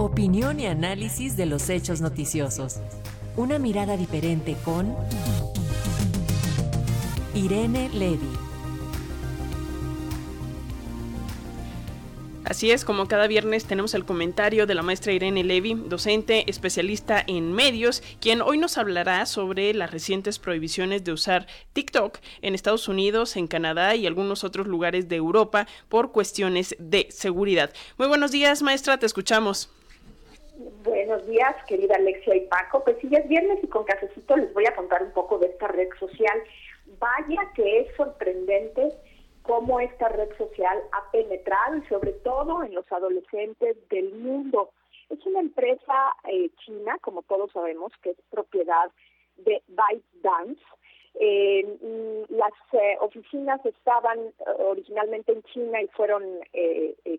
Opinión y análisis de los hechos noticiosos. Una mirada diferente con Irene Levy. Así es, como cada viernes tenemos el comentario de la maestra Irene Levy, docente especialista en medios, quien hoy nos hablará sobre las recientes prohibiciones de usar TikTok en Estados Unidos, en Canadá y algunos otros lugares de Europa por cuestiones de seguridad. Muy buenos días, maestra, te escuchamos. Buenos días, querida Alexia y Paco. Pues si es viernes y con cafecito les voy a contar un poco de esta red social. Vaya que es sorprendente cómo esta red social ha penetrado y sobre todo en los adolescentes del mundo. Es una empresa eh, china, como todos sabemos, que es propiedad de ByteDance. Eh, las eh, oficinas estaban eh, originalmente en China y fueron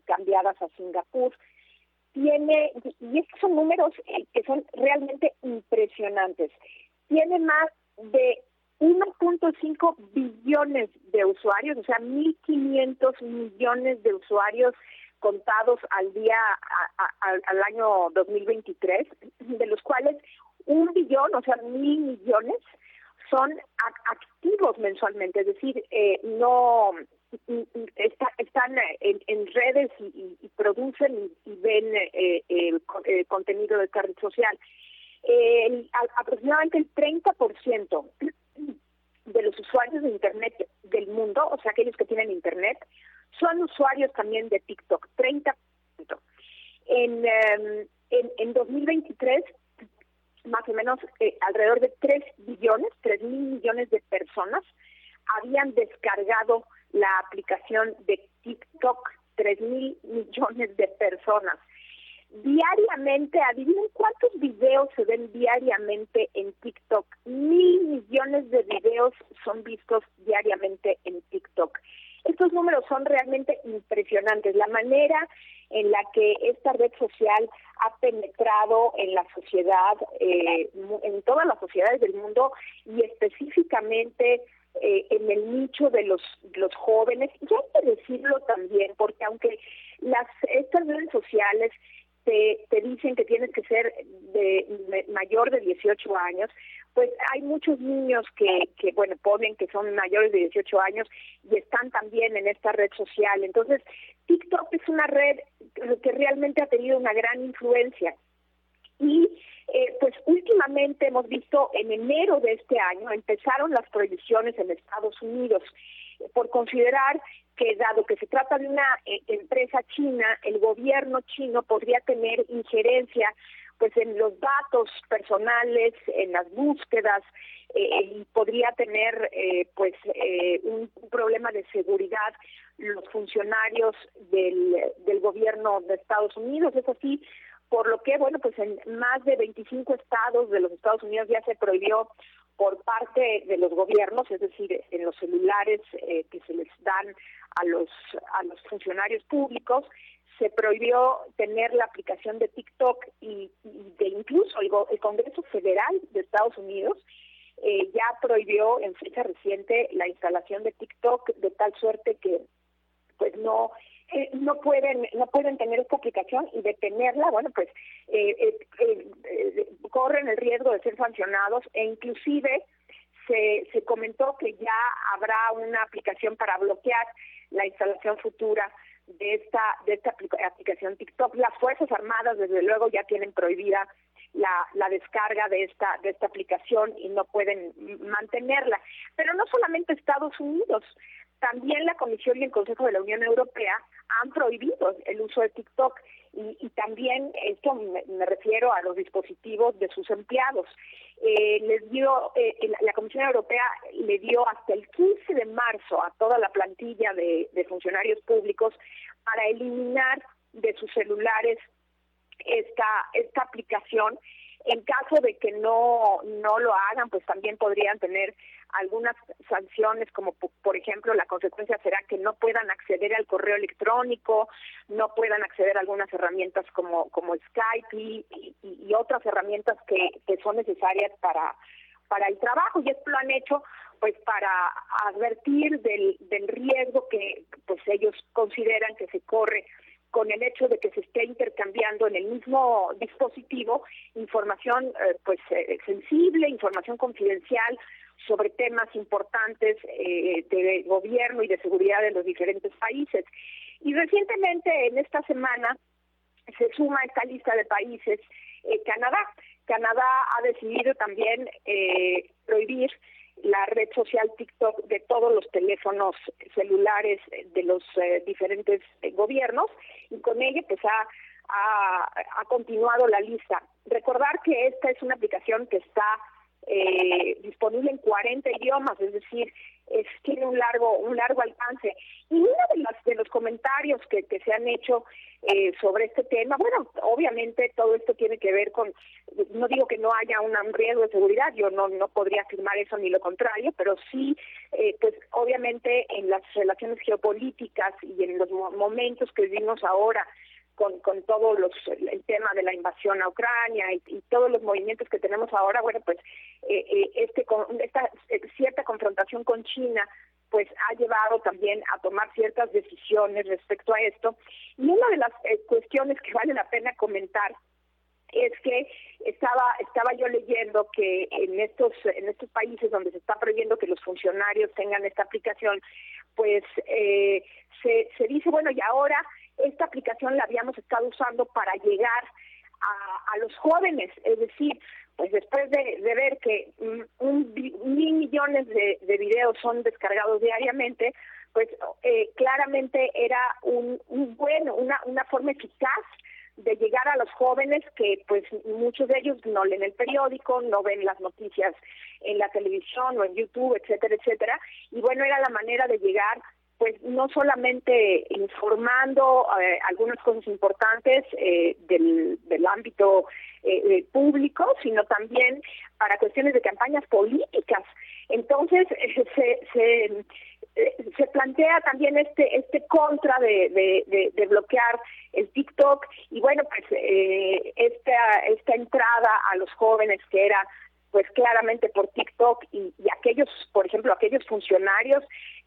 cambiadas a Singapur. Tiene, y estos son números que son realmente impresionantes. Tiene más de 1.5 billones de usuarios, o sea, 1.500 millones de usuarios contados al día al año 2023, de los cuales un billón, o sea, mil millones, son activos mensualmente, es decir, eh, no están en, redes y, producen y, ven eh, el, contenido de esta social. aproximadamente el 30% de los usuarios de Internet del mundo, o sea, aquellos que tienen Internet, son usuarios también de TikTok, 30%. En, em, en, en 2023, más o menos eh, alrededor de 3 billones, 3 mil millones de personas habían descargado la aplicación de TikTok, 3 mil millones de personas diariamente, adivinen cuántos videos se ven diariamente en TikTok. Mil millones de videos son vistos diariamente en TikTok. Estos números son realmente impresionantes. La manera en la que esta red social ha penetrado en la sociedad, eh, en todas las sociedades del mundo y específicamente eh, en el nicho de los, los jóvenes. Y hay que decirlo también, porque aunque las estas redes sociales te, te dicen que tienes que ser de, mayor de 18 años, pues hay muchos niños que, que, bueno, ponen que son mayores de 18 años y están también en esta red social. Entonces, TikTok es una red que realmente ha tenido una gran influencia. Y eh, pues últimamente hemos visto en enero de este año empezaron las prohibiciones en Estados Unidos por considerar que dado que se trata de una eh, empresa china, el gobierno chino podría tener injerencia pues en los datos personales, en las búsquedas eh, y podría tener eh, pues un, problema de seguridad los funcionarios del, del gobierno de Estados Unidos. Es así por lo que, bueno, pues en más de 25 estados de los Estados Unidos ya se prohibió por parte de los gobiernos, es decir, en los celulares eh, que se les dan a los a los funcionarios públicos, se prohibió tener la aplicación de TikTok y, de incluso el, Congreso Federal de Estados Unidos eh, ya prohibió en fecha reciente la instalación de TikTok de tal suerte que pues no eh, no pueden no pueden tener esta aplicación y detenerla, bueno, pues eh, eh, eh, corren el riesgo de ser sancionados e inclusive se, se comentó que ya habrá una aplicación para bloquear la instalación futura de esta de esta aplicación TikTok. Las Fuerzas Armadas desde luego ya tienen prohibida la, la descarga de esta de esta aplicación y no pueden mantenerla. Pero no solamente Estados Unidos, también la Comisión y el Consejo de la Unión Europea han prohibido el uso de TikTok y, también esto me, refiero a los dispositivos de sus empleados. Eh, les dio eh, la Comisión Europea le dio hasta el 15 de marzo a toda la plantilla de, de funcionarios públicos para eliminar de sus celulares esta esta aplicación en caso de que no, no lo hagan, pues también podrían tener algunas sanciones, como por ejemplo la consecuencia será que no puedan acceder al correo electrónico, no puedan acceder a algunas herramientas como, como Skype y, y, otras herramientas que, que son necesarias para, para el trabajo. Y esto lo han hecho pues para advertir del, del riesgo que pues ellos consideran que se corre con el hecho de que se esté intercambiando en el mismo dispositivo información eh, pues eh, sensible, información confidencial sobre temas importantes eh, de gobierno y de seguridad de los diferentes países. Y recientemente, en esta semana, se suma a esta lista de países Canadá. Canadá ha decidido también prohibir la red social TikTok de todos los teléfonos celulares de los eh, diferentes eh, gobiernos y con ella pues ha, ha, continuado la lista. Recordar que esta es una aplicación que está eh, disponible en 40 idiomas, es decir, es, tiene un largo un largo alcance. Y uno de, de los comentarios que, que se han hecho eh, sobre este tema. Bueno, obviamente todo esto tiene que ver con, no digo que no haya un riesgo de seguridad, yo no, no podría afirmar eso ni lo contrario, pero sí, eh, pues obviamente en las relaciones geopolíticas y en los momentos que vivimos ahora, con, con todo los, el tema de la invasión a Ucrania y, todos los movimientos que tenemos ahora, bueno, pues eh, eh este esta cierta confrontación con China pues ha llevado también a tomar ciertas decisiones respecto a esto. Y una de las eh, cuestiones que vale la pena comentar es que estaba estaba yo leyendo que en estos en estos países donde se está prohibiendo que los funcionarios tengan esta aplicación, pues eh, se, se dice bueno y ahora esta aplicación la habíamos estado usando para llegar a, a los jóvenes, es decir, pues después de, ver que un, mil millones de, videos son descargados diariamente, pues eh, claramente era un, bueno, una, una forma eficaz de llegar a los jóvenes que pues muchos de ellos no leen el periódico, no ven las noticias en la televisión o en YouTube, etcétera, etcétera. Y bueno, era la manera de llegar pues no solamente informando eh, algunas cosas importantes eh, del, del, ámbito eh, público, sino también para cuestiones de campañas políticas. Entonces se, se, se, plantea también este este contra de, de, bloquear el TikTok y bueno pues esta esta entrada a los jóvenes que era pues claramente por TikTok y aquellos por ejemplo aquellos funcionarios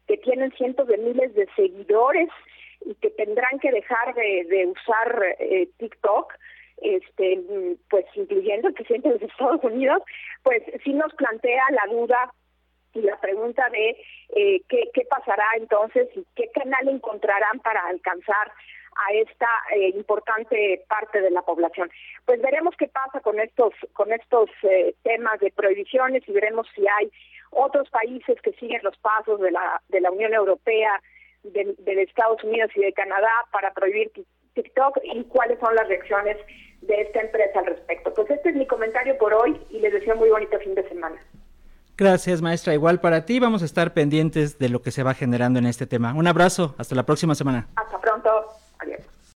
que tienen cientos de miles de seguidores y que tendrán que dejar de, usar eh, TikTok, este, pues incluyendo el presidente de Estados Unidos, pues sí nos plantea la duda y la pregunta de eh, qué, pasará entonces y qué canal encontrarán para alcanzar a esta eh, importante parte de la población. Pues veremos qué pasa con estos con estos temas de prohibiciones y veremos si hay otros países que siguen los pasos de la, de la Unión Europea, de, Estados Unidos y de Canadá para prohibir TikTok y cuáles son las reacciones de esta empresa al respecto. Pues este es mi comentario por hoy y les deseo muy bonito fin de semana. Gracias, maestra. Igual para ti, vamos a estar pendientes de lo que se va generando en este tema. Un abrazo, hasta la próxima semana. Hasta pronto. Adiós.